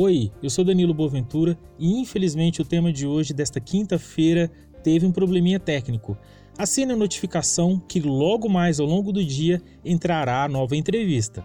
Oi, eu sou Danilo Boaventura e infelizmente o tema de hoje, desta quinta-feira, teve um probleminha técnico. Assine a notificação que logo mais ao longo do dia entrará a nova entrevista.